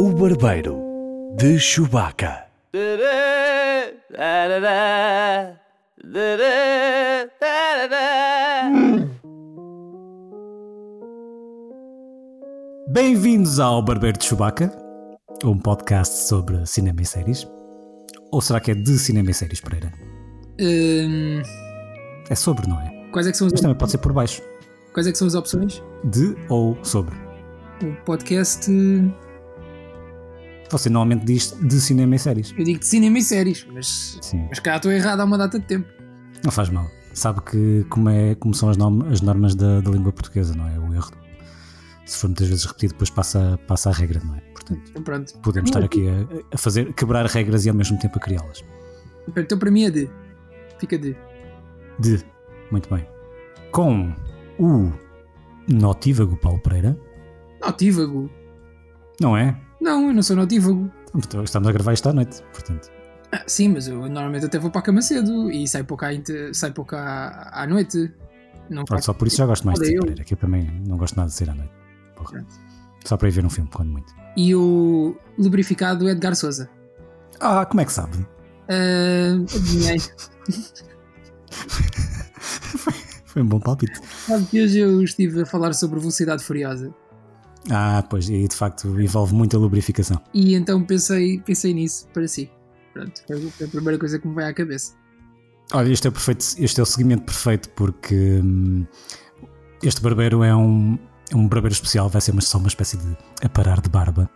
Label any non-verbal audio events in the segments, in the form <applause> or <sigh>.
O Barbeiro de Chewbacca. Bem-vindos ao Barbeiro de Chewbacca, um podcast sobre cinema e séries. Ou será que é de cinema e séries, Pereira? Hum, É sobre, não é? quais, é que são as, Mas também pode ser por baixo. quais é que são as opções? De ou sobre. O podcast, Você normalmente diz de cinema e séries. digo de cinema e séries, mas, Sim. mas cá estou errado há uma data de tempo. Não faz mal. Sabe que como, é, como são as, norm- as normas da, da língua portuguesa, não é? O erro. Se for muitas vezes repetido, depois passa, passa a regra, não é? Portanto, Então pronto. podemos estar aqui a, a fazer, quebrar regras e ao mesmo tempo a criá-las. Então para mim é de. Fica de. De. Muito bem. Com o notívago Paulo Pereira, Notívago. não é? Não, eu não sou notívago. Então, Estamos a gravar isto à noite, portanto. Ah, sim, mas eu normalmente até vou para a cama cedo e saio pouco à, saio pouco à, à noite. Não faço- só por isso já gosto mais de eu- Pereira, que eu também não gosto nada de ser à noite. Porra. Pronto. Só para ir ver um filme, quando muito. E o lubrificado Edgar Souza. Ah, como é que sabe? Ah, adivinhei. <laughs> Foi um bom palpite. Sabe que hoje eu estive a falar sobre velocidade furiosa. Ah, pois, e de facto envolve muita lubrificação. E então pensei, pensei nisso para si. Pronto, foi a primeira coisa que me veio à cabeça. Olha, este é o, perfeito, este é o seguimento perfeito porque hum, este barbeiro é um, um barbeiro especial, vai ser uma- só uma espécie de aparar de barba.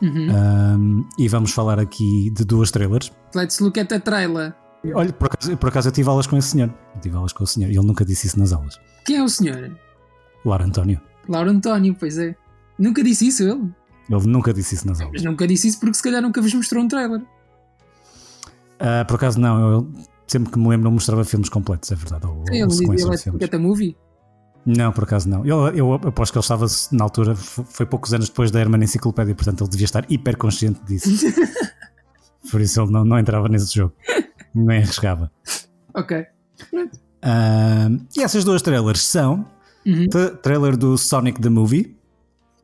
Uhum. Hum, e vamos falar aqui de duas trailers. Let's look at the trailer. Olha, por acaso, por acaso eu tive aulas com esse senhor. Eu tive aulas com o senhor e ele nunca disse isso nas aulas. Quem é o senhor? Laura António. Lauro António, pois é. Nunca disse isso ele. Ele nunca disse isso nas aulas. Mas nunca disse isso porque se calhar nunca vos mostrou um trailer. Ah, por acaso não, eu sempre que me lembro não mostrava filmes completos, é verdade. Ou, Ele ou look filmes. at the movie. Não, por acaso não. Eu, eu aposto que ele estava na altura, foi poucos anos depois da Herman Enciclopédia, portanto ele devia estar hiper consciente disso. <laughs> por isso ele não, não entrava nesse jogo, nem arriscava. Ok. Ah, e essas duas trailers são Uhum. tra- trailer do Sonic the Movie,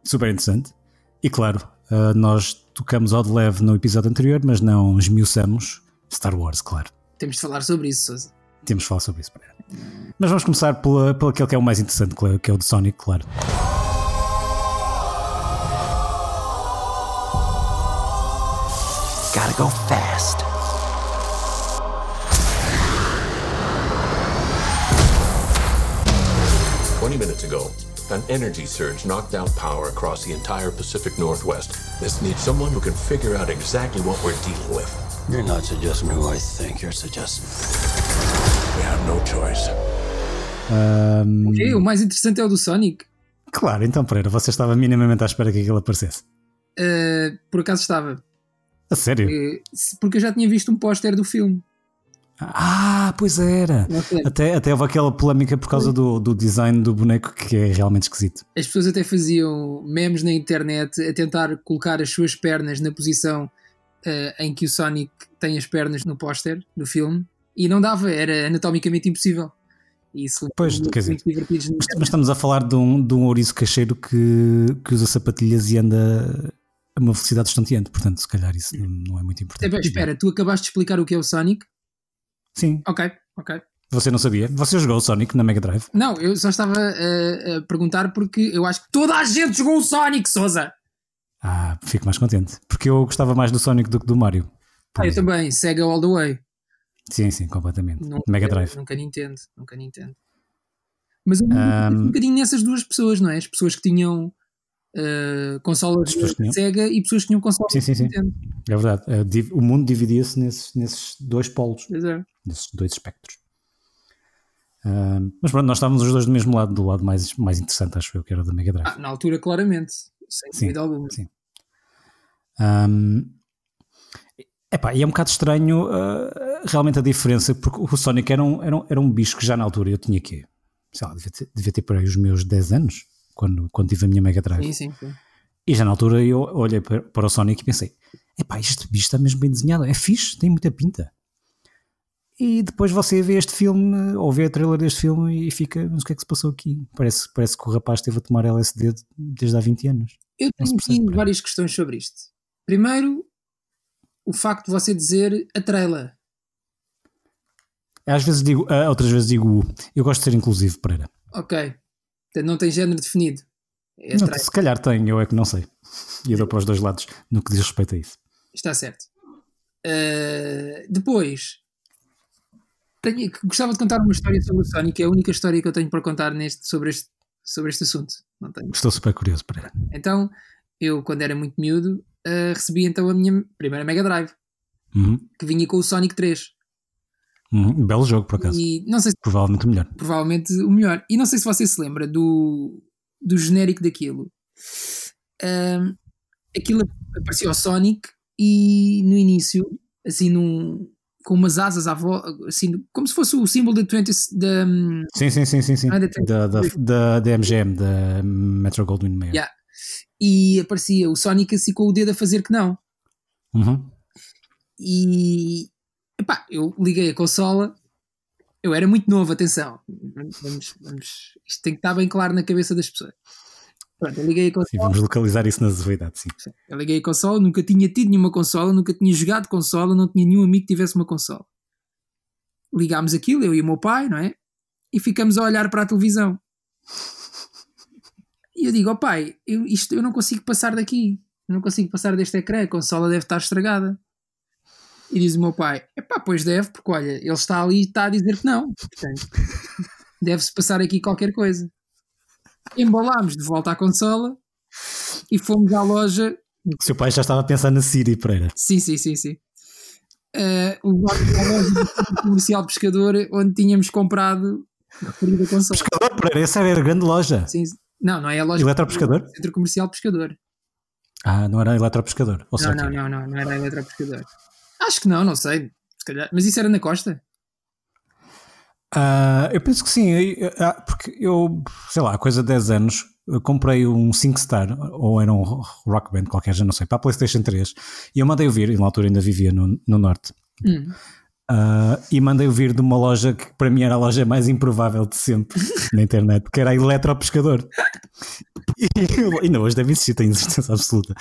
super interessante, e claro, ah, nós tocamos ao de leve no episódio anterior, mas não esmiuçamos Star Wars, claro. Temos de falar sobre isso, Sousa. Temos de falar sobre isso. Pereira. Mas vamos começar pelo aquele que é o mais interessante, que é- que é o de Sonic, claro. Gotta go fast. Twenty minutes ago, an energy surge knocked out power across the entire Pacific Northwest. This needs someone who can figure out exactly what we're dealing with. You're not suggesting who I think you're suggesting. We have no choice. Ahm, Ok, o mais interessante é o do Sonic. Claro, então Pereira, você estava minimamente à espera que aquilo aparecesse. Uh, por acaso estava. A sério? Uh, porque eu já tinha visto um póster do filme. Ah, pois era. Até, até houve aquela polémica por causa do, do design do boneco que é realmente esquisito. As pessoas até faziam memes na internet a tentar colocar as suas pernas na posição eh, em que o Sonic tem as pernas no póster do filme e não dava, era anatomicamente impossível. Isso Pois, quer dizer. Mas, mas estamos a falar de um, de um ouriço cacheiro que, que usa sapatilhas e anda a uma velocidade estonteante, portanto, se calhar isso não, não é muito importante. Espera, tu acabaste de explicar o que é o Sonic? Sim, Ok, ok. você não sabia? Você jogou o Sonic na Mega Drive? Não, eu só estava a, a perguntar porque eu acho que toda a gente jogou o Sonic, Souza! Ah, fico mais contente. Porque eu gostava mais do Sonic do que do Mario. Ah, eu também, Sega All the Way. Sim, sim, completamente. Nunca, Mega Drive. Nunca Nintendo, nunca Nintendo. Mas Ahm. um bocadinho nessas duas pessoas, não é? As pessoas que tinham uh, consolas tinham. Sega e pessoas que tinham consolas Sim, sim, sim. Nintendo. É verdade. Div- O mundo dividia-se nesses, nesses dois polos, é. nesses dois espectros. Ah, mas pronto, nós estávamos os dois do mesmo lado, do lado mais, mais interessante, acho eu, que era o da Mega Drive. Ah, na altura, claramente. Sem Sim, dúvida alguma. sim. Um, epá, e é um bocado estranho uh, realmente a diferença, porque o Sonic era um, era, um, era um bicho que já na altura eu tinha que, sei lá, devia ter, devia ter por aí os meus 10 anos, quando, quando tive a minha Mega Drive. Sim, sim, sim. E já na altura eu olhei para, para o Sonic e pensei: epá, este bicho está mesmo bem desenhado, é fixe, tem muita pinta. E depois você vê este filme, ou vê a trailer deste filme e fica, mas o que é que se passou aqui? Parece, parece que o rapaz esteve a tomar LSD desde há 20 anos. Eu tenho pá. várias questões sobre isto. Primeiro, o facto de você dizer a trailer. Às vezes digo, ah, outras vezes digo U. Eu gosto de ser inclusivo, Pereira. Ok. Portanto, não tem género definido. É Não, se calhar tem, eu é que não sei. E eu dou para os dois lados no que diz respeito a isso. Está certo. Uh, depois, tenho- gostava de contar uma história sobre o Sonic. É a única história que eu tenho para contar neste, sobre, este, sobre este assunto. Não tenho. Estou super curioso, Pereira. Então, eu, quando era muito miúdo, uh, recebi então a minha primeira Mega Drive, Uhum, que vinha com o Sonic 3. Uhum. Belo jogo, por acaso. E não sei se Provavelmente o melhor. provavelmente o melhor. E não sei se você se lembra do, do genérico daquilo. Ahm, aquilo aparecia o Sonic e no início, assim, num, com umas asas à volta, assim, como se fosse o símbolo da 20 da. hum, Sim, sim, sim, sim. sim. Ah, Da, da, da, da MGM, da Metro Goldwyn Mayer. Yeah. E aparecia o Sonic assim com o dedo a fazer que não. Uhum. E epá, eu liguei a consola. Eu era muito novo, atenção. Vamos, vamos, isto tem que estar bem claro na cabeça das pessoas. Pronto, eu liguei a consola. Sim, vamos localizar isso na novidade, sim. Eu liguei a consola, nunca tinha tido nenhuma consola, nunca tinha jogado consola, não tinha nenhum amigo que tivesse uma consola. Ligámos aquilo, eu e o meu pai, não é? E ficamos a olhar para a televisão. E eu digo, ó pai, eu, isto, eu não consigo passar daqui, eu não consigo passar deste ecrã, a consola deve estar estragada. E diz o meu pai, epá, pois deve, porque olha, ele está ali e está a dizer que não. Portanto, <laughs> deve-se passar aqui qualquer coisa. Embalámos de volta à consola e fomos à loja O seu pai já estava a pensar na Siri, Pereira. Sim, sim, sim, sim. Uh, levámos à loja do centro <laughs> comercial pescador onde tínhamos comprado a referida consola. Pescador, Pereira, essa era a grande loja. Sim, não, não é a loja Eletropescador? Centro comercial pescador. Ah, não era eletropescador. Ou Não, não, não, não, não era eletropescador. Acho que não, não sei. Se calhar. Mas isso era na costa? Ah, eu penso que sim, eu- ah, porque eu, sei lá, há coisa de 10 anos, eu comprei um 5 Star, ou era um Rock Band qualquer, já não sei, para a PlayStation 3, e eu mandei ouvir, e na altura ainda vivia no, no Norte, Hum. ah, e mandei ouvir de uma loja que para mim era a loja mais improvável de sempre <laughs> na internet, que era a Eletropescador. E ainda hoje deve existir, tem existência absoluta.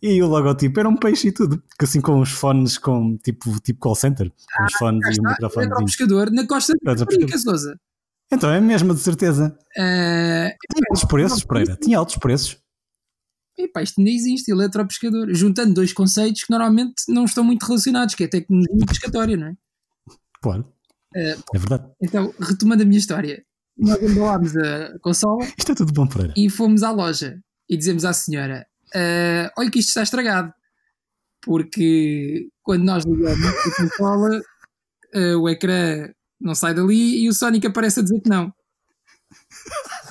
E o logotipo era um peixe e tudo, assim com os fones com tipo, tipo call center, com os fones e o microfone. Eletropescador na costa de Eletropescador. Caparica, Sousa. Então é mesmo, de certeza. Uh, Tinha altos preços, Pereira. Tinha altos preços. epá, isto ainda existe, eletropescador. Juntando dois conceitos que normalmente não estão muito relacionados, que é tecnologia pescatória, não é? Claro. Eh, É verdade. Então, retomando a minha história, nós embalámos a consola Isto é tudo bom, Pereira. e fomos à loja e dizemos à senhora: "Ah, Olha, que isto está estragado. Porque quando nós ligamos a consola, ah, o ecrã não sai dali e o Sonic aparece a dizer que não.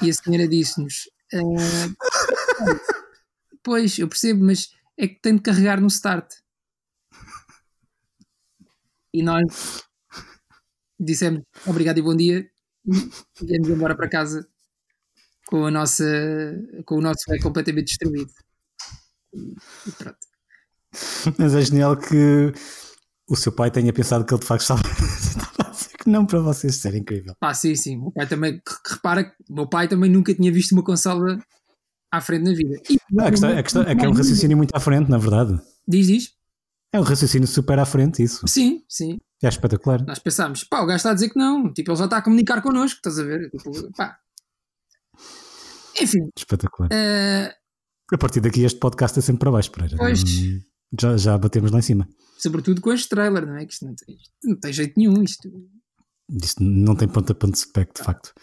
E a senhora disse-nos: "Ah, <laughs> Pois, eu percebo, mas é que tem de carregar no start. E nós dissemos obrigado e bom dia viemos embora para casa com, a nossa, com o nosso ecrã completamente destruído. E, pronto. Mas é genial que o seu pai tenha pensado que ele de facto estava, <laughs> estava a dizer que não para vocês. Isso era incrível. Pá, sim, sim. O meu pai também, repara que meu pai também nunca tinha visto uma consola à frente na vida. E, Não, a, questão, a questão é que é um raciocínio muito à frente, na verdade. Diz, diz? É um raciocínio super à frente, isso. Sim, sim. É espetacular. Nós pensámos, pá, o gajo está a dizer que não. Tipo, ele já está a comunicar connosco, estás a ver? Tipo, pá. Enfim, Espetacular. eh, A partir daqui este podcast é sempre para baixo, Pereira. Pois. Já, já batemos lá em cima. sobretudo com este trailer, não é? Que isto não tem, isto não tem jeito nenhum. Isto. Isto não tem ponta para onde pé, de facto.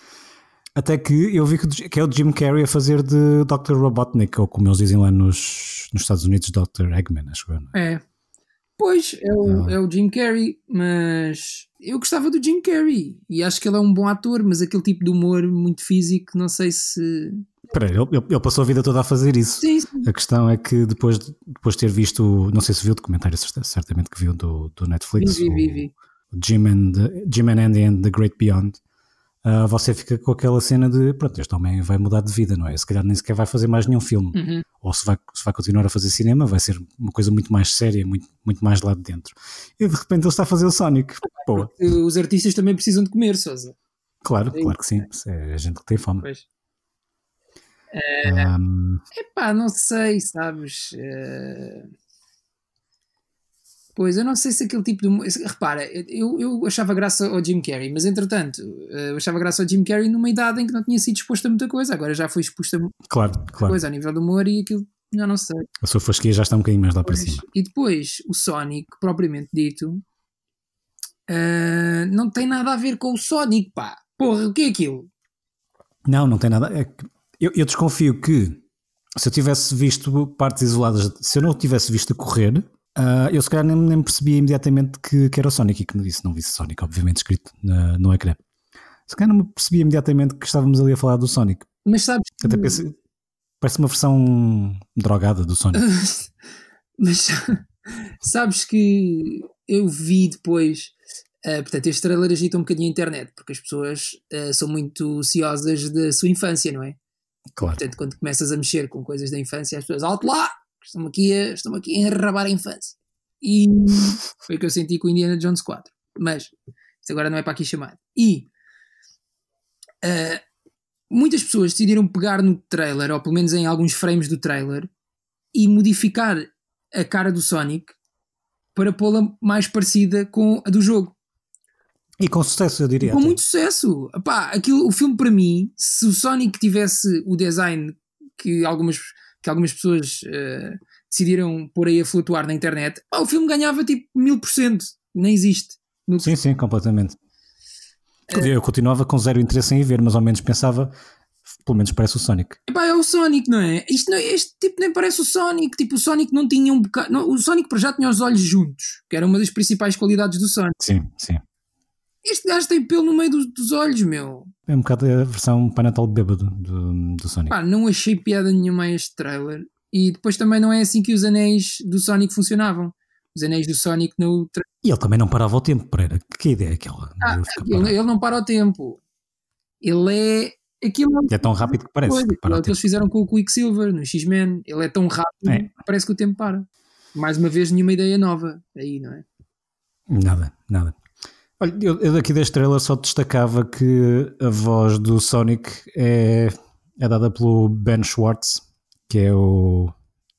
Até que eu vi que, que é o Jim Carrey a fazer de Dr. Robotnik, ou como eles dizem lá nos, nos Estados Unidos, Dr. Eggman, acho não é? É. Pois, é o, Ah. é o Jim Carrey, mas eu gostava do Jim Carrey e acho que ele é um bom ator, mas aquele tipo de humor muito físico, não sei se. Espera ele, ele- passou a vida toda a fazer isso. Sim, sim. A questão é que depois de, depois de ter visto, não sei se viu o documentário, certa- certamente que viu do, do Netflix, o Jim and, Jim and Andy and the Great Beyond, ah, você fica com aquela cena de pronto, este homem vai mudar de vida, não é? Se calhar nem sequer vai fazer mais nenhum filme. Uhum. Ou se vai, se vai continuar a fazer cinema, vai ser uma coisa muito mais séria, muito, muito mais lá de dentro. E de repente ele está a fazer o Sonic. Boa. Os artistas também precisam de comer, Sousa. Claro, É claro que sim. É a gente que tem fome. Pois. Um, Epá, não sei, sabes? Eh, Pois, eu não sei se aquele tipo de. humor- Repara, eu, eu achava graça ao Jim Carrey, mas entretanto, eh, eu achava graça ao Jim Carrey numa idade em que não tinha sido exposto a muita coisa. Agora já foi exposto a muita claro, claro. coisa a nível do humor e aquilo, já não sei. A sua fasquia já está um bocadinho mais lá para Pois. cima. E depois, o Sonic, propriamente dito, eh, não tem nada a ver com o Sonic, pá. Porra, o que é aquilo? Não, não tem nada. é eu, eu desconfio que se eu tivesse visto partes isoladas, se eu não tivesse visto a correr, ah, eu se calhar nem, nem me percebia imediatamente que, que era o Sonic e que não disse, não visse Sonic, obviamente escrito na- no ecrã. Se calhar não me percebia imediatamente que estávamos ali a falar do Sonic. Mas sabes que. Até pensei, parece uma versão drogada do Sonic. <laughs> Mas <laughs> sabes que eu vi depois. eh, portanto, este trailer agita um bocadinho a internet, porque as pessoas eh, são muito ciosas da sua infância, não é? Claro. Portanto, quando começas a mexer com coisas da infância, as pessoas, alto lá! Estão aqui a, estão aqui a enrabar a infância. E foi o que eu senti com Indiana Jones 4. Mas, isto agora não é para aqui chamado. E eh, muitas pessoas decidiram pegar no trailer, ou pelo menos em alguns frames do trailer, e modificar a cara do Sonic para pô-la mais parecida com a do jogo. E com sucesso, eu diria. Com até. muito sucesso. Epá, aquilo, o filme para mim, se o Sonic tivesse o design que algumas, que algumas pessoas eh, decidiram pôr aí a flutuar na internet, pá, o filme ganhava tipo mil por cento. Nem existe. Sim, sim, completamente. É. Eu continuava com zero interesse em ver, mas ao menos pensava, pelo menos parece o Sonic. Epá, é o Sonic, não é? Isto não- este tipo nem parece o Sonic. Tipo, o Sonic não tinha um bocado. não, o Sonic para já tinha os olhos juntos, que era uma das principais qualidades do Sonic. Sim, sim. Este gajo tem pelo no meio dos, dos olhos, meu. É um bocado a versão Pai Natal bêbado do, do Sonic. Pá, não achei piada nenhuma a este trailer. E depois também não é assim que os anéis do Sonic funcionavam. Os anéis do Sonic no E ele também não parava o tempo, Pereira. Que ideia é aquela? Ah, ele, ele não para o tempo. Ele é. Aquilo é É tão rápido que parece. coisa. que para É o o que eles fizeram com o Quicksilver no X-Men. Ele é tão rápido É. que parece que o tempo para. Mais uma vez, nenhuma ideia nova aí, não é? Nada, nada. Olha, eu, eu daqui deste trailer só destacava que a voz do Sonic é, é dada pelo Ben Schwartz, que é o.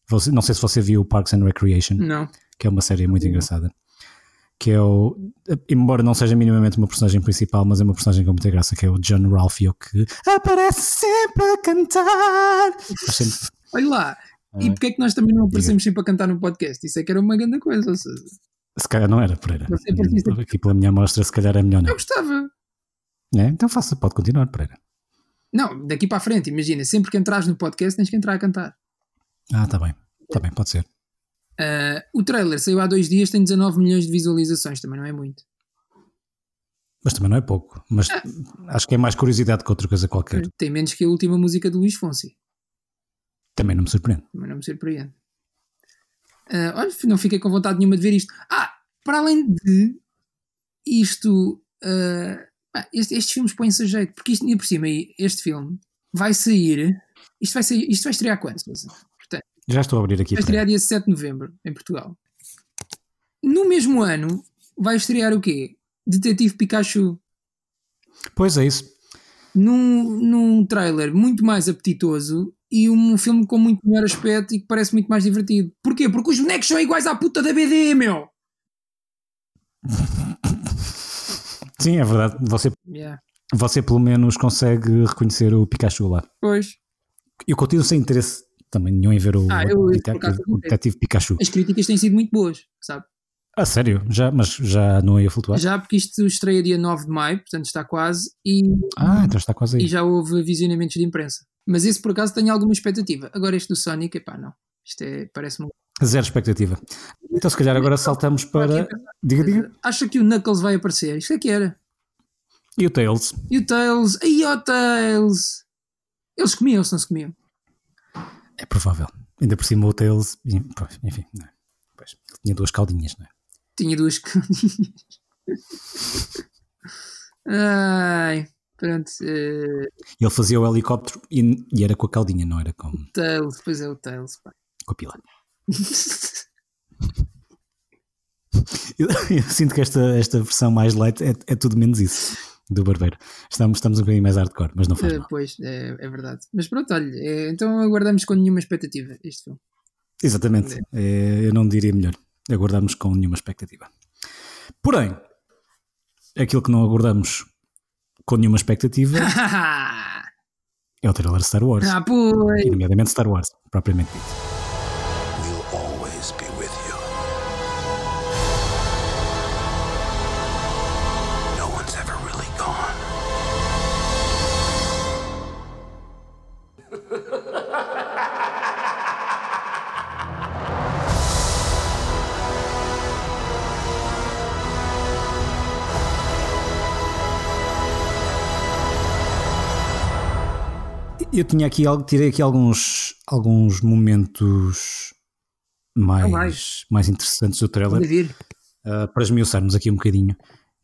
você- não sei se você viu o Parks and Recreation. Não. que é uma série muito engraçada. Que é o. Embora não seja minimamente uma personagem principal, mas é uma personagem com muita graça, que é o John Ralphio, que aparece sempre a cantar. Sempre- Olha lá. E porquê é que nós também não aparecemos sempre a cantar no podcast? Isso é que era uma grande coisa. ou seja, Se calhar não era, Pereira. Você precisa- Aqui pela minha amostra, se calhar é melhor Eu não. gostava. É? Então faça, pode continuar, Pereira. Não, daqui para a frente, imagina, sempre que entras no podcast tens que entrar a cantar. Ah, tá bem. Tá bem, pode ser. Ah, o trailer saiu há dois dias, tem 19 milhões de visualizações, também não é muito. Mas também não é pouco. Mas acho que é mais curiosidade que outra coisa qualquer. Tem menos que a última música do Luís Fonsi. Também não me surpreende. Também não me surpreende. Ah, olha, não fiquei com vontade nenhuma de ver isto. Ah, para além de isto, pá, este- estes filmes põem-se a jeito, porque isto, por cima, este filme vai sair. Isto vai, sair, isto vai estrear quando? Portanto, Já estou a abrir aqui. vai estrear dia 7 de novembro, em Portugal. No mesmo ano, vai estrear o quê? Detetive Pikachu. Pois é isso. num, num trailer muito mais apetitoso e um filme com muito melhor aspecto e que parece muito mais divertido. Porquê? Porque os bonecos são iguais à puta da BD, meu! <laughs> Sim, é verdade. Você, Yeah. você pelo menos consegue reconhecer o Pikachu lá. Pois. Eu continuo sem interesse também nenhum em ver o, Ah, eu- acaso, o Detetive Pikachu. As críticas têm sido muito boas, sabe? Ah, sério? Já, mas já não ia flutuar? Já porque isto estreia dia 9 de maio, portanto está quase, e, Ah, então está quase aí. e já houve visionamentos de imprensa. Mas esse por acaso tenho alguma expectativa. Agora este do Sonic, epá, não. Isto é, parece-me. Zero expectativa. Então se calhar agora saltamos para. Diga, diga. Acha que o Knuckles vai aparecer? Isto é que era. E o Tails? E o Tails? Aí ó Tails! Eles comiam, se não se comiam. É provável. Ainda por cima o Tails. Enfim, não é? Pois, ele tinha duas caldinhas, não é? Tinha duas caldinhas. <laughs> Ai, pronto. eh, Ele fazia o helicóptero e, e era com a caldinha, não era com, Tails, pois é o Tails. Pá. com a pila. Eu, <laughs> eu sinto que esta, esta versão mais light é, é tudo menos isso. do barbeiro. Estamos, estamos um bocadinho mais hardcore, mas não faz mal. pois, é, é verdade. Mas pronto, olha, eh, então aguardamos com nenhuma expectativa este filme. Exatamente. É, eu não diria melhor. Aguardamos com nenhuma expectativa. Porém, aquilo que não aguardamos com nenhuma expectativa <laughs> é o trailer de Star Wars. ah, pois. E nomeadamente Star Wars, propriamente dito. Eu tinha aqui, algo- tirei aqui alguns, alguns momentos mais, mais. mais interessantes do trailer uh, para esmiuçarmos aqui um bocadinho.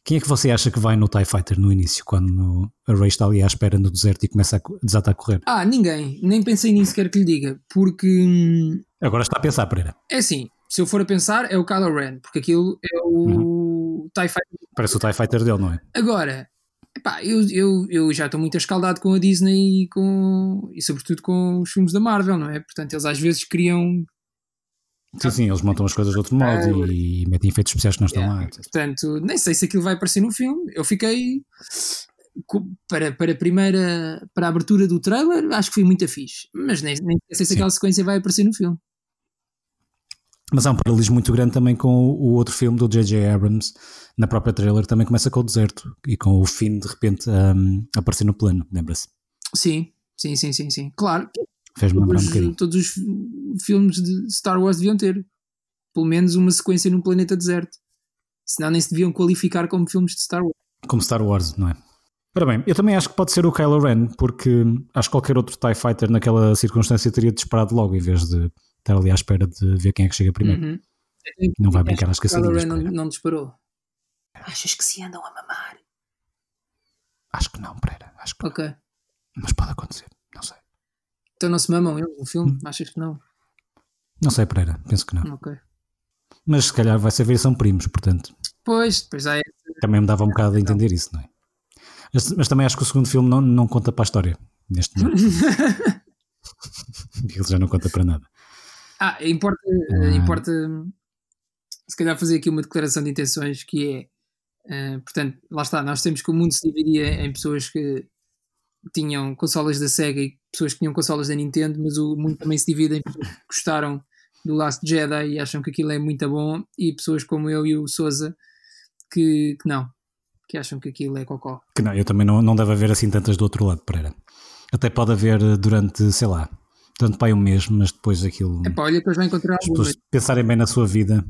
Quem é que você acha que vai no TIE Fighter no início, quando a Rey está ali à espera no deserto e começa a desatar a correr? Ah, ninguém. Nem pensei nisso, quero que lhe diga. Porque hum, Agora está a pensar, Pereira. é assim, se eu for a pensar, é o Kylo Ren, porque aquilo é o Uhum. TIE Fighter. Parece o TIE Fighter dele, não é? Agora, epá, eu, eu, eu já estou muito escaldado com a Disney e, com, e sobretudo com os filmes da Marvel, não é? Portanto, eles às vezes criam Sim, sim, eles montam as coisas de outro modo e, metem efeitos especiais que não estão Yeah. lá. Portanto, nem sei se aquilo vai aparecer no filme. Eu fiquei para, para a primeira para a abertura do trailer, acho que foi muito fixe. Mas nem, nem sei se Sim. aquela sequência vai aparecer no filme. Mas há um paralelismo muito grande também com o, outro filme do J.J. Abrams, na própria trailer, também começa com o deserto e com o fim de repente um, aparecer no plano, lembra-se? Sim, sim, sim, sim, sim. Claro, Fez-me lembrar um todos, bocadinho. todos os filmes de Star Wars deviam ter pelo menos uma sequência num planeta deserto. Senão nem se deviam qualificar como filmes de Star Wars. Como Star Wars, não é? Ora bem, eu também acho que pode ser o Kylo Ren, porque acho que qualquer outro TIE Fighter naquela circunstância teria disparado logo, em vez de estar ali à espera de ver quem é que chega primeiro. Uhum. Não vai brincar às Kylo caçadinhas. Não, não disparou. Achas que se andam a mamar? Acho que não, Pereira. Acho que não. Ok. Mas pode acontecer. Não sei. Então não se mamam eles no Hum. filme? Achas que não? Não sei, Pereira. Penso que não. Ok. Mas se calhar vai saber são primos, portanto. Pois, depois há Também me dava um bocado a entender isso, não é? Mas, mas também acho que o segundo filme não, não conta para a história, neste momento. <laughs> <laughs> Ele já não conta para nada. Ah, importa, Ah. importa se calhar fazer aqui uma declaração de intenções que é, eh, portanto, lá está, nós temos que o mundo se dividia em pessoas que tinham consolas da Sega e pessoas que tinham consolas da Nintendo, mas o mundo também se divide em pessoas que gostaram do Last Jedi e acham que aquilo é muito bom e pessoas como eu e o Souza que, que não, que acham que aquilo é cocó. Que não, eu também não, não deve haver assim tantas do outro lado, Pereira. Até pode haver durante, sei lá, durante pai um mês, mas depois aquilo. Epá, olha que eles vão encontrar as pessoas pensarem bem na sua vida,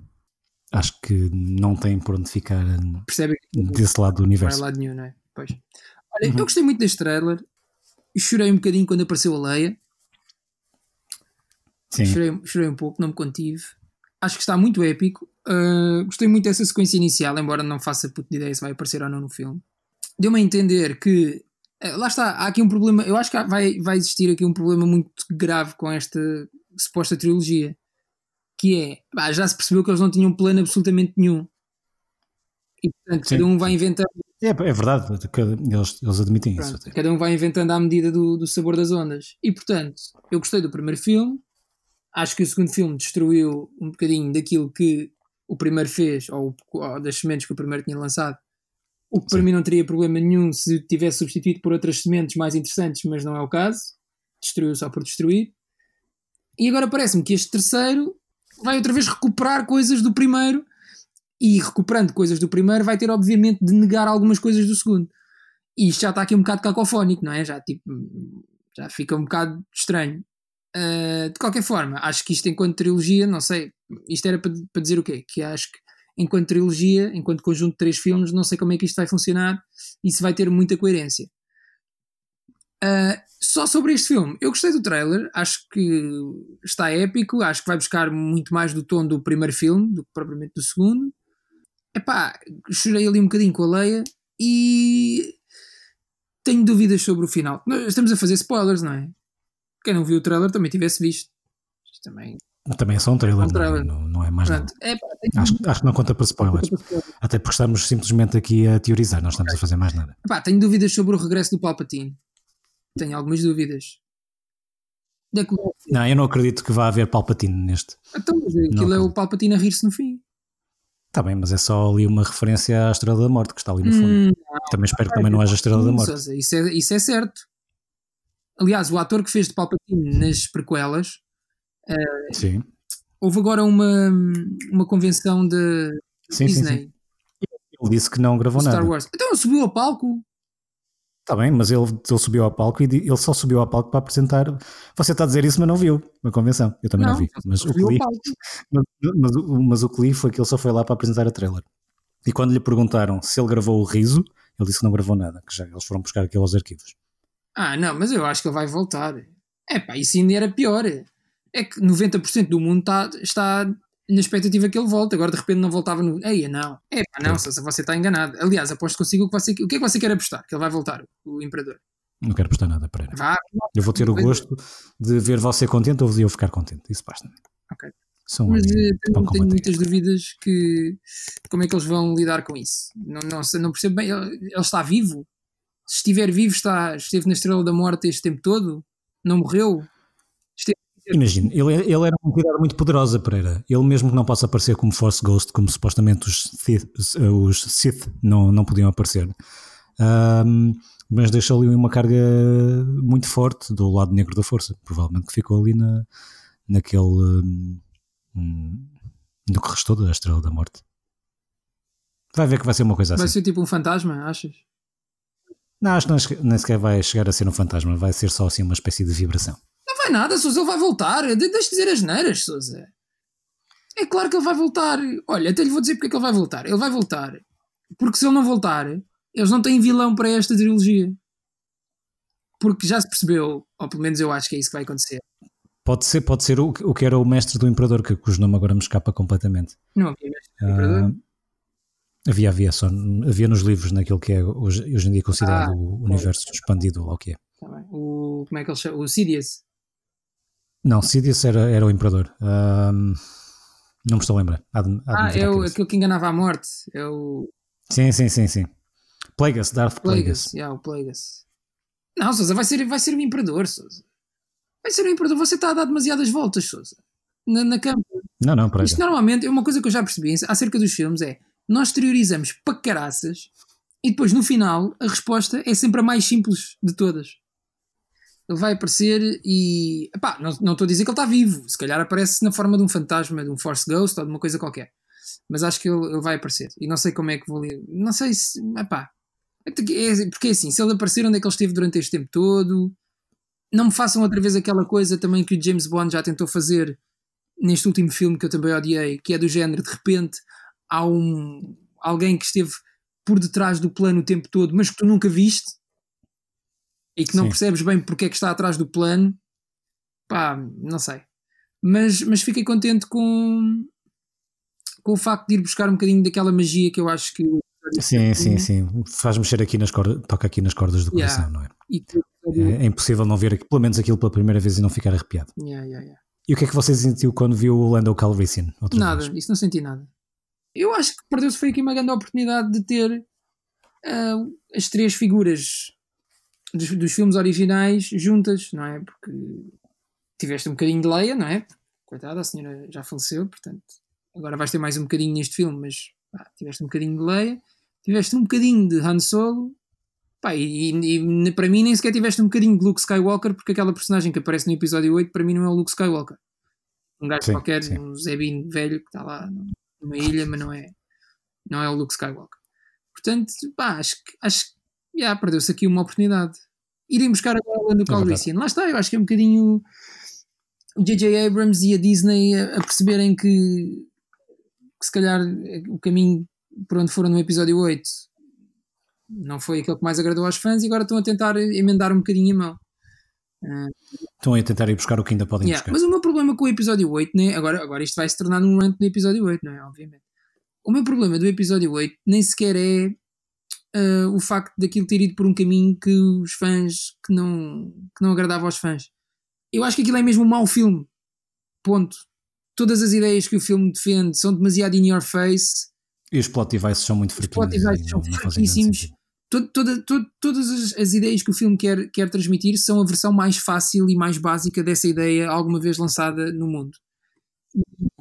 acho que não têm por onde ficar eh, percebem que desse lado do não vai universo. lado nenhum, não é? Pois. Olha, Uhum. eu gostei muito deste trailer. Chorei um bocadinho quando apareceu a Leia. Sim, Chorei, chorei um pouco, não me contive. Acho que está muito épico. Uh, gostei muito dessa sequência inicial, embora não faça puta de ideia se vai aparecer ou não no filme. Deu-me a entender que. Eh, lá está, há aqui um problema. Eu acho que vai, vai existir aqui um problema muito grave com esta suposta trilogia. Que é. pá, já se percebeu que eles não tinham plano absolutamente nenhum. E portanto, Sim, cada um vai inventando. é, é verdade, eles, eles admitem isso. Pronto, até. cada um vai inventando à medida do, do sabor das ondas. E portanto, eu gostei do primeiro filme. Acho que o segundo filme destruiu um bocadinho daquilo que o primeiro fez, ou, ou das sementes que o primeiro tinha lançado. O que para mim não teria problema nenhum se tivesse substituído por outras sementes mais interessantes, mas não é o caso. Destruiu só por destruir. E agora parece-me que este terceiro vai outra vez recuperar coisas do primeiro. E recuperando coisas do primeiro, vai ter obviamente de negar algumas coisas do segundo. E isto já está aqui um bocado cacofónico, não é? Já, tipo, já fica um bocado estranho. Uh, de qualquer forma, acho que isto, enquanto trilogia, não sei, isto era para, para dizer o quê? Que acho que, enquanto trilogia, enquanto conjunto de três filmes, não sei como é que isto vai funcionar e se vai ter muita coerência. Uh, só sobre este filme, eu gostei do trailer, acho que está épico, acho que vai buscar muito mais do tom do primeiro filme do que propriamente do segundo. Epá, chorei ali um bocadinho com a Leia e tenho dúvidas sobre o final. Estamos a fazer spoilers, não é? Quem não viu o trailer também tivesse visto. Isto também. Também é só um trailer, Um trailer. Não, não é mais nada. É, Acho, acho que não conta para spoilers. Até porque estamos simplesmente aqui a teorizar, não estamos a fazer mais nada. Pá, tenho dúvidas sobre o regresso do Palpatine. Tenho algumas dúvidas. É? Não, eu não acredito que vá haver Palpatine neste. Então, mas aquilo é o Palpatine a rir-se no fim. Está bem, mas é só ali uma referência à Estrela da Morte que está ali no fundo. Hum, também espero que também não haja Estrela da Hum, Morte. Isso, é, isso é certo. Aliás, o ator que fez de Palpatine nas prequelas, Sim, houve agora uma, uma convenção de sim, sim, Disney, sim. Ele disse que não gravou Star nada. Wars. Então ele subiu ao palco. Está bem, mas ele, ele subiu ao palco e ele só subiu ao palco para apresentar. Você está a dizer isso, mas não viu a convenção. Eu também não, vi. <laughs> Mas o, que li, mas, mas mas o que li foi que ele só foi lá para apresentar a trailer. E quando lhe perguntaram se ele gravou o riso, ele disse que não gravou nada, que já eles foram buscar aquilo aos arquivos. Ah, não, mas eu acho que ele vai voltar. É pá, isso ainda era pior. É que 90% do mundo tá, está na expectativa que ele volte. Agora de repente não voltava no. Eia, não. É pá, não, Sousa, você está enganado. Aliás, aposto consigo o que você. O que é que você quer apostar? Que ele vai voltar, o Imperador. Não quero postar nada para ele. Vá. Eu vou ter o gosto de ver você contente ou de eu ficar contente. Isso basta. Ok. São Mas eh, tenho, tenho muitas dúvidas que como é que eles vão lidar com isso. Não, não, não percebo bem. Ele, ele está vivo? Se estiver vivo, está, esteve na Estrela da Morte este tempo todo? Não morreu? Imagina, ele, ele era uma entidade muito poderosa, Pereira. Ele mesmo que não possa aparecer como Force Ghost, como supostamente os Sith, os Sith não, não podiam aparecer. Ahm, mas deixou ali uma carga muito forte do lado negro da força. Provavelmente que ficou ali na, naquele. hum, hum, no que restou da Estrela da Morte. Vai ver que vai ser uma coisa Vai assim. ser tipo um fantasma, achas? Não, acho que nem sequer vai chegar a ser um fantasma, vai ser só assim uma espécie de vibração. Vai nada, Sousa, ele vai voltar. De deixa dizer as neiras, Sousa. É claro que ele vai voltar. Olha, até lhe vou dizer porque é que ele vai voltar. Ele vai voltar. Porque se ele não voltar, eles não têm vilão para esta trilogia. Porque já se percebeu, ou pelo menos eu acho que é isso que vai acontecer. Pode ser, pode ser o, o que era o mestre do Imperador, que, cujo nome agora me escapa completamente. Não havia mestre do Imperador? Ah, havia, havia, só, havia nos livros, naquilo que é hoje, hoje em dia considerado Ah, o universo expandido, ou o que é. Tá. O, como é que ele chama? O Sidious. Não, Sidious era, era o Imperador. Ah, não me estou a lembrar. Há de- há de me Ah, vir à é o, cabeça. aquele que enganava a morte. É o Sim, sim, sim, sim. Plagueis, Darth Plagueis. Plagueis. Yeah, o Plagueis. Não, Sousa, vai ser, vai ser o Imperador, Sousa. Vai ser o Imperador. Você está a dar demasiadas voltas, Sousa. Na, na cama. Não, não, Pereira. Isto normalmente é uma coisa que eu já percebi acerca dos filmes é nós exteriorizamos para caraças e depois no final a resposta é sempre a mais simples de todas. Ele vai aparecer e epá, não, estou a dizer que ele está vivo, se calhar aparece na forma de um fantasma, de um Force Ghost ou de uma coisa qualquer. Mas acho que ele, ele vai aparecer e não sei como é que vou ler. Não sei se. Epá, é porque é assim, se ele aparecer, onde é que ele esteve durante este tempo todo? Não me façam outra vez aquela coisa também que o James Bond já tentou fazer neste último filme que eu também odiei, que é do género, de repente há um alguém que esteve por detrás do plano o tempo todo, mas que tu nunca viste e que não Sim. percebes bem porque é que está atrás do plano. Pá, não sei. Mas, mas fiquei contente com, com o facto de ir buscar um bocadinho daquela magia que eu acho que Sim, sim, sim. Faz mexer aqui nas cordas, toca aqui nas cordas do coração, Yeah. não é? que É, é impossível não ver aqui- pelo menos aquilo pela primeira vez e não ficar arrepiado. Yeah, yeah. E o que é que você sentiu quando viu o Lando Calrissian? Nada, vez? isso não senti nada. Eu acho que perdeu-se foi aqui uma grande oportunidade de ter ah, as três figuras dos, dos filmes originais juntas, não é? Porque tiveste um bocadinho de Leia, não é? Coitada, a senhora já faleceu, portanto, agora vais ter mais um bocadinho neste filme, mas pá, tiveste um bocadinho de Leia, tiveste um bocadinho de Han Solo, pá, e, e- e para mim nem sequer tiveste um bocadinho de Luke Skywalker, porque aquela personagem que aparece no episódio 8 para mim não é o Luke Skywalker. Um gajo Sim, qualquer, sim. um Zebin velho que está lá numa ilha, mas não é, não é o Luke Skywalker. Portanto, pá, acho que, acho já, perdeu-se aqui uma oportunidade. Irem buscar agora o Lando É. Calrissian. Lá está, eu acho que é um bocadinho o J.J. Abrams e a Disney a, perceberem que, que se calhar o caminho por onde foram no episódio 8 não foi aquele que mais agradou aos fãs e agora estão a tentar emendar um bocadinho a mão. Estão a tentar ir buscar o que ainda podem Yeah, buscar. Mas o meu problema com o episódio 8, né? agora, agora isto vai se tornar num rant do episódio 8, não é? Obviamente. O meu problema do episódio 8 nem sequer é ah, o facto daquilo ter ido por um caminho que os fãs que não, que não agradava aos fãs. Eu acho que aquilo é mesmo um mau filme. Ponto. todas as ideias que o filme defende são demasiado in your face. E os plot devices são muito Os fraquinhos. plot devices são fraquíssimos. Todo- toda- to- todas as, as ideias que o filme quer, quer transmitir são a versão mais fácil e mais básica dessa ideia alguma vez lançada no mundo.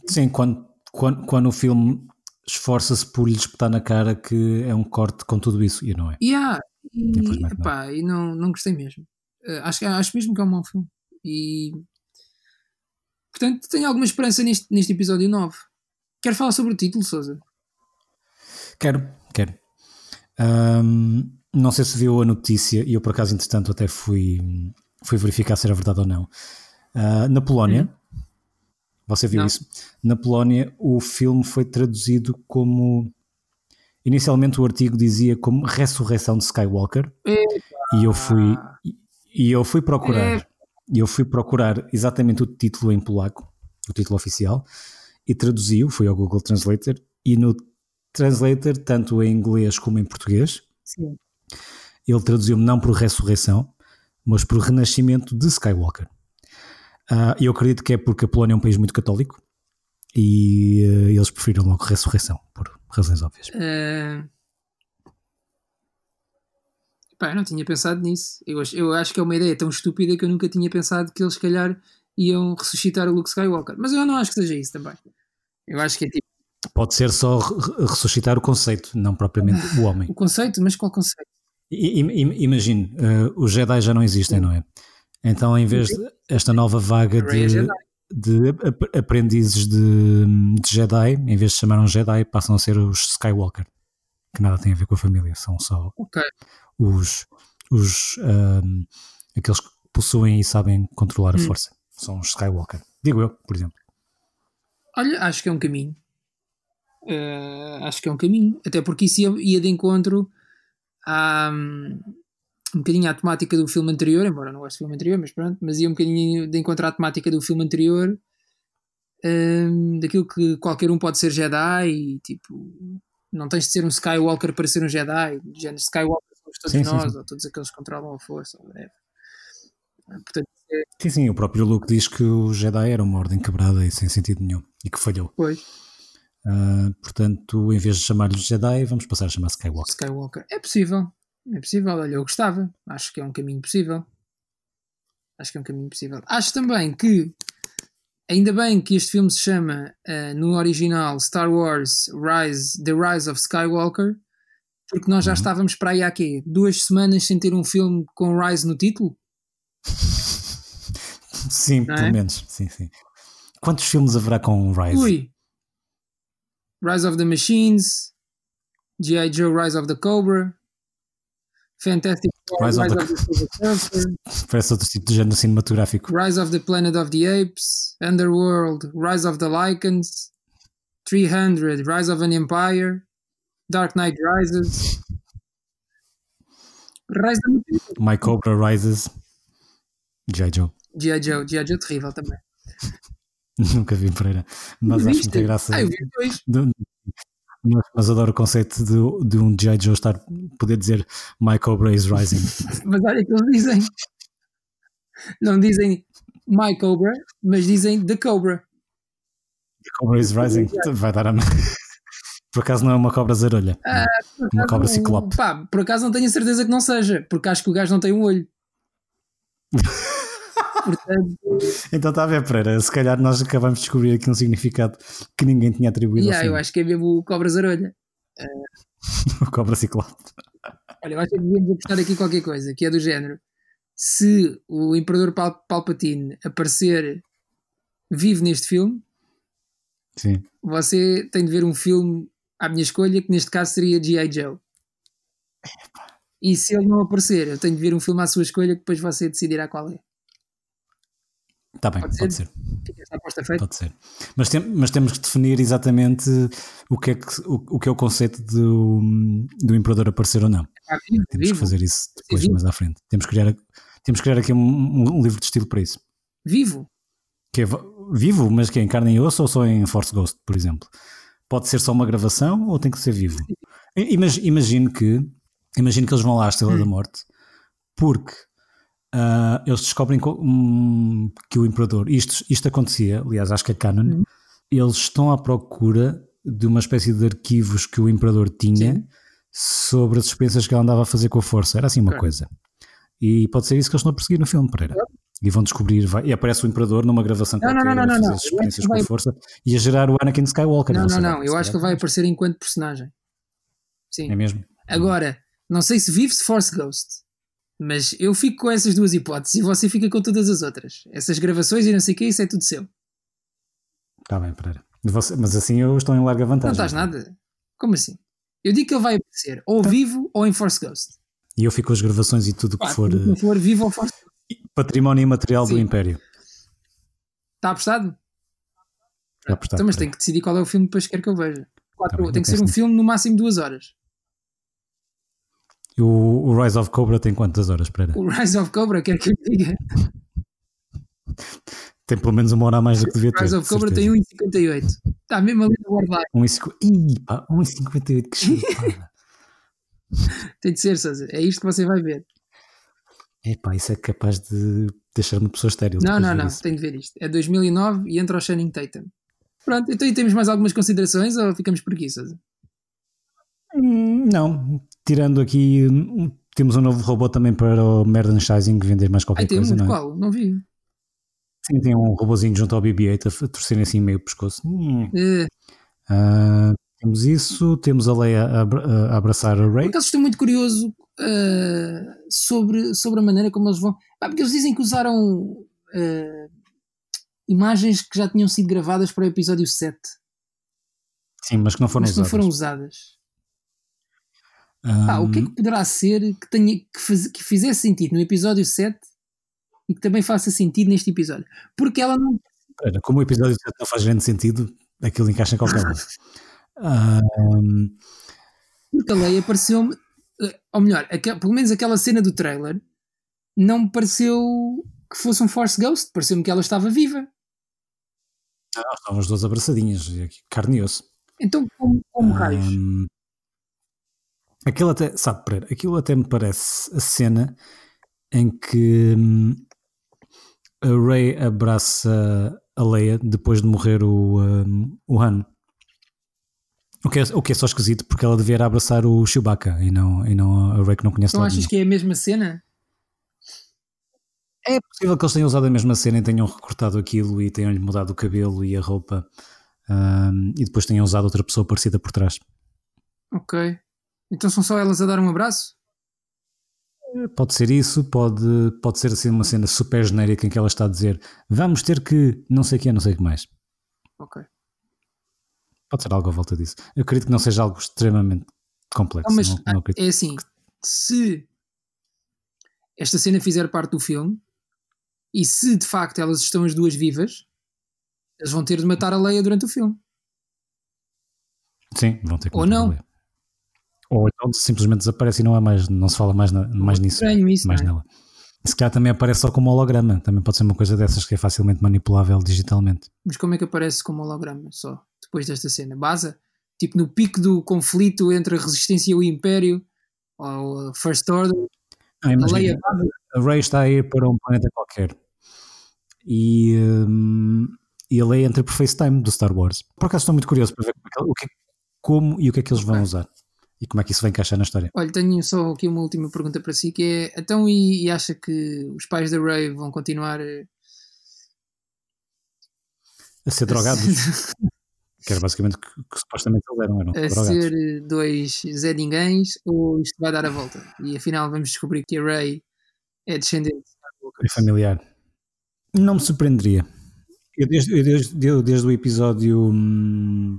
Sim, quando, quando, quando o filme esforça-se por lhe espetar na cara que é um corte com tudo isso, e não é. E, há, e, Infelizmente não. epá, e não, não gostei mesmo. Eh, acho, acho mesmo que é um mau filme. E portanto tenho alguma esperança neste, neste episódio 9. Quero falar sobre o título, Souza. Quero, quero. Ahm, não sei se viu a notícia, e eu por acaso, entretanto, até fui, fui verificar se era verdade ou não. Ah, na Polónia, você viu Não. isso? Na Polónia, o filme foi traduzido como. Inicialmente, o artigo dizia como Ressurreição de Skywalker, e eu fui, e- eu fui procurar. E eu fui procurar exatamente o título em polaco, o título oficial, e traduziu, fui ao Google Translator, e no Translator, tanto em inglês como em português, Sim. ele traduziu-me não por ressurreição, mas por renascimento de Skywalker. E eu acredito que é porque a Polónia é um país muito católico e eh, eles preferiram logo ressurreição, por razões óbvias. Eh, Pá, eu não tinha pensado nisso. Eu, acho- eu acho que é uma ideia tão estúpida que eu nunca tinha pensado que eles, se calhar, iam ressuscitar o Luke Skywalker. Mas eu não acho que seja isso também. Eu acho que é tipo Pode ser só re- ressuscitar o conceito, não propriamente o homem. <laughs> o conceito, mas qual conceito? I- im- im- Imagine, eh, os Jedi já não existem, não é? Então, em vez de esta nova vaga de, de ap- aprendizes de, de Jedi, em vez de chamar um Jedi, passam a ser os Skywalker, que nada tem a ver com a família, são só Ok. os, os ahm, aqueles que possuem e sabem controlar a Hum. força. São os Skywalker. Digo eu, por exemplo. Olha, acho que é um caminho. Eh, acho que é um caminho. Até porque isso ia, ia de encontro a um, um bocadinho à temática do filme anterior, embora não goste do filme anterior, mas pronto, mas ia um bocadinho de encontro à temática do filme anterior, hum, daquilo que qualquer um pode ser Jedi e tipo, não tens de ser um Skywalker para ser um Jedi, de género Skywalker somos todos Sim, sim, nós, sim. ou todos aqueles que controlam a força, ou whatever. Portanto, é, Sim, sim, o próprio Luke diz que o Jedi era uma ordem quebrada e sem sentido nenhum e que falhou. pois, Ah, portanto, em vez de chamar-lhe Jedi, vamos passar a chamar Skywalker. Skywalker. É possível. É possível. Olha, eu gostava. Acho que é um caminho possível. Acho que é um caminho possível. Acho também que, ainda bem que este filme se chama, eh, no original, Star Wars Rise, The Rise of Skywalker, porque nós já Uhum. estávamos para aí há quê? Duas semanas sem ter um filme com Rise no título? Sim, Não pelo é? menos. Sim, sim. Quantos filmes haverá com Rise? Ui! Rise of the Machines, G.I. Joe Rise of the Cobra, Fantastic Four, Rise Rise, of of the- the Silver Surfer, Parece outro tipo de género cinematográfico. Rise of the Planet of the Apes, Underworld, Rise of the Lycans, 300, Rise of an Empire, Dark Knight Rises. Rise of My Cobra Rises. G.I. Joe. G.I. Joe, G.I. Joe terrível também. <laughs> Nunca vi Pereira. Mas acho muita graça. Ah, eu vi dois. Mas, mas adoro o conceito de, de um G.I. Joe estar, poder dizer My Cobra is Rising. <laughs> Mas olha que eles dizem. Não dizem My Cobra, mas dizem The Cobra. Cobra is Rising. Vai dar a. <laughs> Por acaso não é uma cobra zarolha. uma cobra ciclope. Pá, por acaso não tenho a certeza que não seja, porque acho que o gajo não tem um olho. <laughs> Portanto, Então está a ver, Pereira. Se calhar nós acabamos de descobrir aqui um significado que ninguém tinha atribuído yeah, ao eu filme. acho que é mesmo o Cobra Zarolha. <laughs> O cobra ciclope. Olha, eu acho que devíamos apostar aqui qualquer coisa, que é do género. Se o Imperador Pal Palpatine aparecer vivo neste filme, Sim. você tem de ver um filme à minha escolha, que neste caso seria G.I. Joe. E se ele não aparecer, eu tenho de ver um filme à sua escolha, que depois você decidirá qual é. Está bem, Pode pode, ser? ser. Fica esta aposta feita. Pode ser. Mas, tem- mas temos que definir exatamente o que é, que, o, o que é o conceito do, do Imperador aparecer ou não. Ah, vivo, Temos que vivo, fazer isso depois, Vivo. mais à frente. Temos que criar, temos que criar aqui um, um livro de estilo para isso. vivo. Que é vivo, mas que é em carne e osso ou só em Force Ghost, por exemplo? Pode ser só uma gravação ou tem que ser vivo? Imagino que, imagino que eles vão lá à Estrela da Morte porque ah, eles descobrem co- hum, que o Imperador, isto, isto acontecia, aliás, acho que é canon, eles estão à procura de uma espécie de arquivos que o Imperador tinha Sim. sobre as experiências que ele andava a fazer com a Força. Era assim uma coisa. E pode ser isso que eles estão a perseguir no filme, Pereira. E vão descobrir, vai- e aparece o Imperador numa gravação Não, não, qualquer não, a não, fazer não. experiências que com a vai- Força e a gerar o Anakin Skywalker. Não, não, sei não. lá, Eu acho que ele vai aparecer enquanto personagem. Sim. É mesmo? Agora, não sei se vive se Force Ghost, mas eu fico com essas duas hipóteses e você fica com todas as outras. Essas gravações e não sei o que, isso é tudo seu. Está bem, Pereira. Você- mas assim eu estou em larga Não vantagem. estás nada. Como assim? Eu digo que ele vai aparecer ou vivo ou em Force Ghost. E eu fico com as gravações e tudo o que for se não eh, for vivo ou Force património imaterial do. Império. Está apostado? Já apostado, Então, mas tem Pereira. que decidir qual é o filme que depois quer que eu veja. Quatro- Tá bem, tem que ser penso um nisso. filme no máximo duas horas. E O, o Rise of Cobra tem quantas horas, Pereira? O Rise of Cobra, quer que eu diga? Tem pelo menos uma hora a mais do que devia O ter. Rise of Cobra certeza. tem 1,58. Está mesmo ali no guardar. 1,50 Ih, pá, 1,58 que chupada. <laughs> Tem de ser, Sousa. É isto que você vai ver. Epá, isso é capaz de deixar uma pessoa estéril. Não, não, não. isso. Tem de ver isto. É 2009 e entra o Channing Tatum. Pronto, então e temos mais algumas considerações ou ficamos por aqui, Sousa? Hum, Não, tirando aqui, temos um novo robô também para o merchandising vender mais qualquer Ai, temos coisa, não é? qual? Não vi. Sim, tem um robôzinho junto ao BB-8 a torcerem assim meio o pescoço. Hum. Ah, temos isso, temos a Leia a, a abraçar a por Rey. acaso estou muito curioso eh, sobre, sobre a maneira como eles vão. Ah, porque eles dizem que usaram eh, imagens que já tinham sido gravadas para o episódio 7, Sim, mas que não foram mas que não usadas. foram usadas. Ah, Ah, o que é que poderá ser que, tenha, que, faz- que fizesse sentido no episódio 7 e que também faça sentido neste episódio? Porque ela não. Espera, como o episódio 7 não faz grande sentido, aquilo encaixa em qualquer um. Ah, Porque a Leia pareceu-me. eh, Ou melhor, aque- pelo menos aquela cena do trailer não me pareceu que fosse um Force Ghost, pareceu-me que ela estava viva. não, estavam as duas abraçadinhas, carne e osso. Então, como, como raios? Aquilo até, sabe, Pereira, aquilo até me parece a cena em que hum, a Rey abraça a Leia depois de morrer o, hum, o Han. O que, é, o que é só esquisito porque ela devia abraçar o Chewbacca e não, e não a Rey que não conhece Então lado achas nenhum. que é a mesma cena? É possível que eles tenham usado a mesma cena e tenham recortado aquilo e tenham-lhe mudado o cabelo e a roupa hum, e depois tenham usado outra pessoa parecida por trás. Ok. Então são só elas a dar um abraço? Pode ser isso, pode, pode ser assim uma cena super genérica em que ela está a dizer vamos ter que não sei o que é, não sei o que mais. Ok. Pode ser algo à volta disso. Eu acredito que não seja algo extremamente complexo. Não, mas não, não é assim: se esta cena fizer parte do filme e se de facto elas estão as duas vivas, eles vão ter de matar a Leia durante o filme. Sim, vão ter que Ou não. A. Ou então simplesmente desaparece e não, há mais, não se fala mais, na- mais nisso. Estranho isso, mais não é? nela. Se calhar também aparece só como holograma. Também pode ser uma coisa dessas que é facilmente manipulável digitalmente. Mas como é que aparece como holograma só depois desta cena? Baza? Tipo no pico do conflito entre a resistência e o Império, ou a First Order, Ah, a imagina, Leia Baza. a Rey está a ir para um planeta qualquer e, hum, e a Leia entra por FaceTime do Star Wars. Por acaso estou muito curioso para ver como, é que- o que, como e o que é que eles vão usar e como é que isso vai encaixar na história. Olha, tenho só aqui uma última pergunta para si, que é então e, e acha que os pais da Ray vão continuar eh, A ser drogados, <laughs> que era basicamente o que, que supostamente eles eram, eram a drogados. ser eh, dois Zé Ninguéns ou isto vai dar a volta? E afinal vamos descobrir que a Ray é descendente de Skywalker. É familiar. Não me surpreenderia. Eu desde, eu desde, eu desde o episódio hum,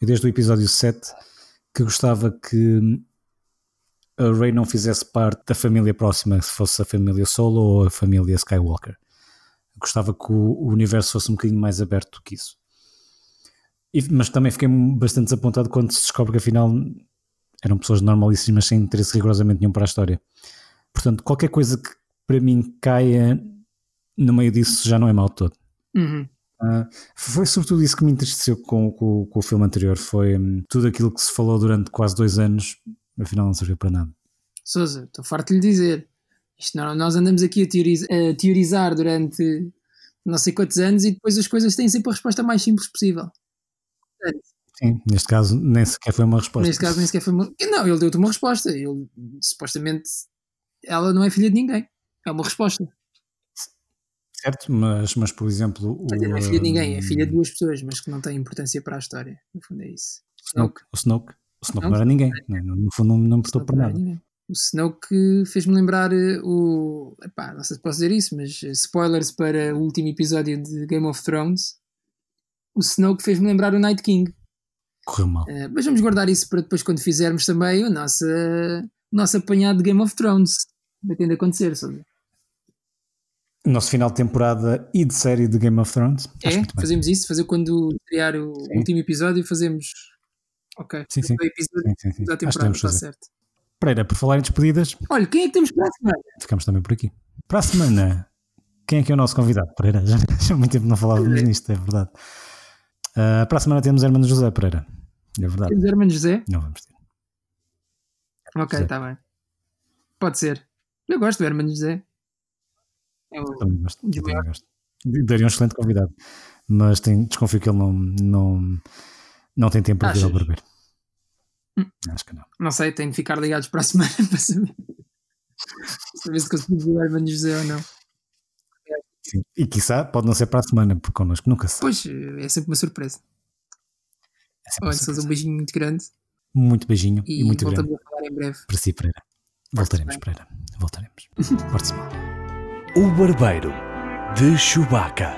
eu desde o episódio 7 que gostava que a Rey não fizesse parte da família próxima, se fosse a família Solo ou a família Skywalker. Gostava que o, universo fosse um bocadinho mais aberto do que isso. E- mas também fiquei bastante desapontado quando se descobre que afinal eram pessoas normalíssimas sem interesse rigorosamente nenhum para a história. Portanto, qualquer coisa que para mim caia no meio disso já não é mal todo. Uhum. Ah, foi sobretudo isso que me entristeceu com, com- com o filme anterior. Foi hum, tudo aquilo que se falou durante quase dois anos, afinal não serviu para nada. Souza, estou farto de lhe dizer. Isto não- nós andamos aqui a teoriza- a teorizar, durante não sei quantos anos e depois as coisas têm sempre a resposta mais simples possível. importante. Sim, neste caso nem sequer foi uma resposta. Neste caso nem sequer foi uma... Não, ele deu-te uma resposta. Ele, supostamente, ela não é filha de ninguém. É uma resposta. Certo, mas, mas por exemplo. O, não é filha de ninguém, é filha de duas pessoas, mas que não tem importância para a história. No fundo é isso. Snoke. O Snoke. O Snoke Não, era ninguém. né? No, fundo não, não me para nada. ninguém. O Snoke fez-me lembrar eh, o. Epá, não sei se posso dizer isso, mas eh, spoilers para o último episódio de Game of Thrones. O Snoke fez-me lembrar o Night King. Correu mal. Eh, mas vamos guardar isso para depois, quando fizermos também o nosso, o nosso apanhado de Game of Thrones. Vai tendo a acontecer, Sousa. Nosso final de temporada e de série de Game of Thrones. É? Fazemos isso? Fazer quando criar o Sim. último episódio, fazemos. Ok. Sim, sim. O episódio Sim, sim, da temporada, está fazer. certo. Pereira, por falar em despedidas, Olha, quem é que temos para a semana? ficamos também por aqui. Para a semana, quem é que é o nosso convidado? Pereira, <laughs> já, já há muito tempo não falávamos nisto, é verdade. Ah, para a semana temos Hermano José Pereira. É verdade. Temos Hermano José? Não vamos ter. Ok, está bem. Pode ser. Eu gosto do Hermano José. O- Também gosto. Eu também gosto. Daria um excelente convidado. Mas tem, desconfio que ele não, não, não tem tempo para vir ao barbeiro. Hum. Acho que não. Não sei, tenho de ficar ligados para a semana <laughs> para saber, saber se conseguimos ver o Hermano José ou não. Sim. E quiçá pode não ser para a semana, porque connosco nunca se. Pois, é sempre uma surpresa. É sempre Olha, surpresa. um beijinho muito grande Muito beijinho e, e, muito voltamos grande a falar em breve. para si, Pereira. Voltaremos. Pereira. Voltaremos. Porte-se mal. O Barbeiro de Chewbacca.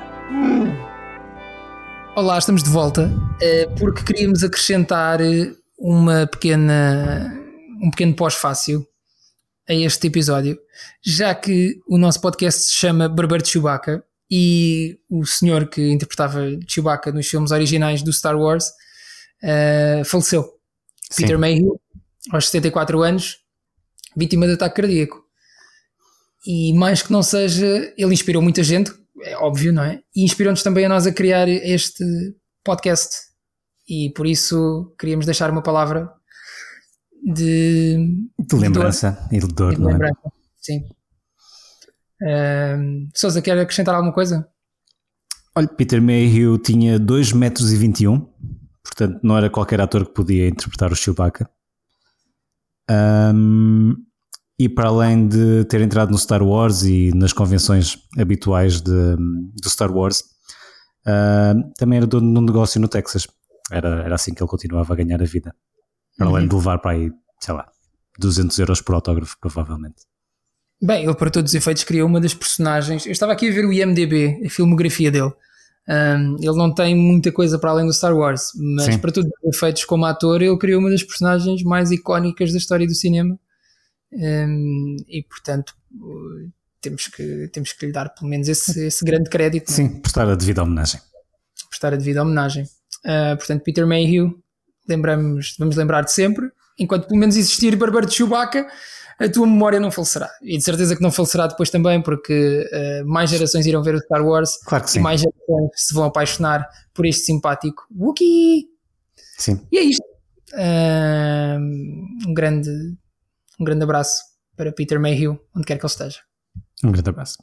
Olá, estamos de volta eh, porque queríamos acrescentar eh, uma pequena, um pequeno pós-fácil a este episódio, já que o nosso podcast se chama Barbeiro de Chewbacca e o senhor que interpretava Chewbacca nos filmes originais do Star Wars eh, faleceu. Sim. Peter Mayhew, aos 74 anos, vítima de ataque cardíaco. E mais que não seja, ele inspirou muita gente, é óbvio, não é? E inspirou-nos também a nós a criar este podcast. E por isso queríamos deixar uma palavra de, De lembrança e de dor, de não é? lembrança. Sim. Ahm, Sousa, quer acrescentar alguma coisa? Olha, Peter Mayhew tinha 2 metros e 21, portanto não era qualquer ator que podia interpretar o Chewbacca. Ahm, e para além de ter entrado no Star Wars e nas convenções habituais de, do Star Wars, ahm, também era dono de um negócio no Texas. Era, era assim que ele continuava a ganhar a vida. Para além de levar para aí, sei lá, 200 euros por autógrafo, provavelmente. Bem, ele para todos os efeitos criou uma das personagens. Eu estava aqui a ver o IMDB, a filmografia dele. Ahm, ele não tem muita coisa para além do Star Wars, mas Sim. para todos os efeitos como ator, ele criou uma das personagens mais icónicas da história do cinema. Ahm, e portanto, uh, temos que, temos que lhe dar pelo menos esse, esse grande crédito. não é? Sim, prestar a devida homenagem. prestar a devida homenagem. Ah, portanto, Peter Mayhew, lembramos, vamos lembrar de sempre, enquanto pelo menos existir Barbeiro de Chewbacca, a tua memória não falecerá. E de certeza que não falecerá depois também, porque ah, mais gerações irão ver o Star Wars Claro que e sim. mais gerações se vão apaixonar por este simpático Wookiee. Sim. E é isto. Ah, um, grande, um grande abraço para Peter Mayhew, onde quer que ele esteja. Um grande abraço.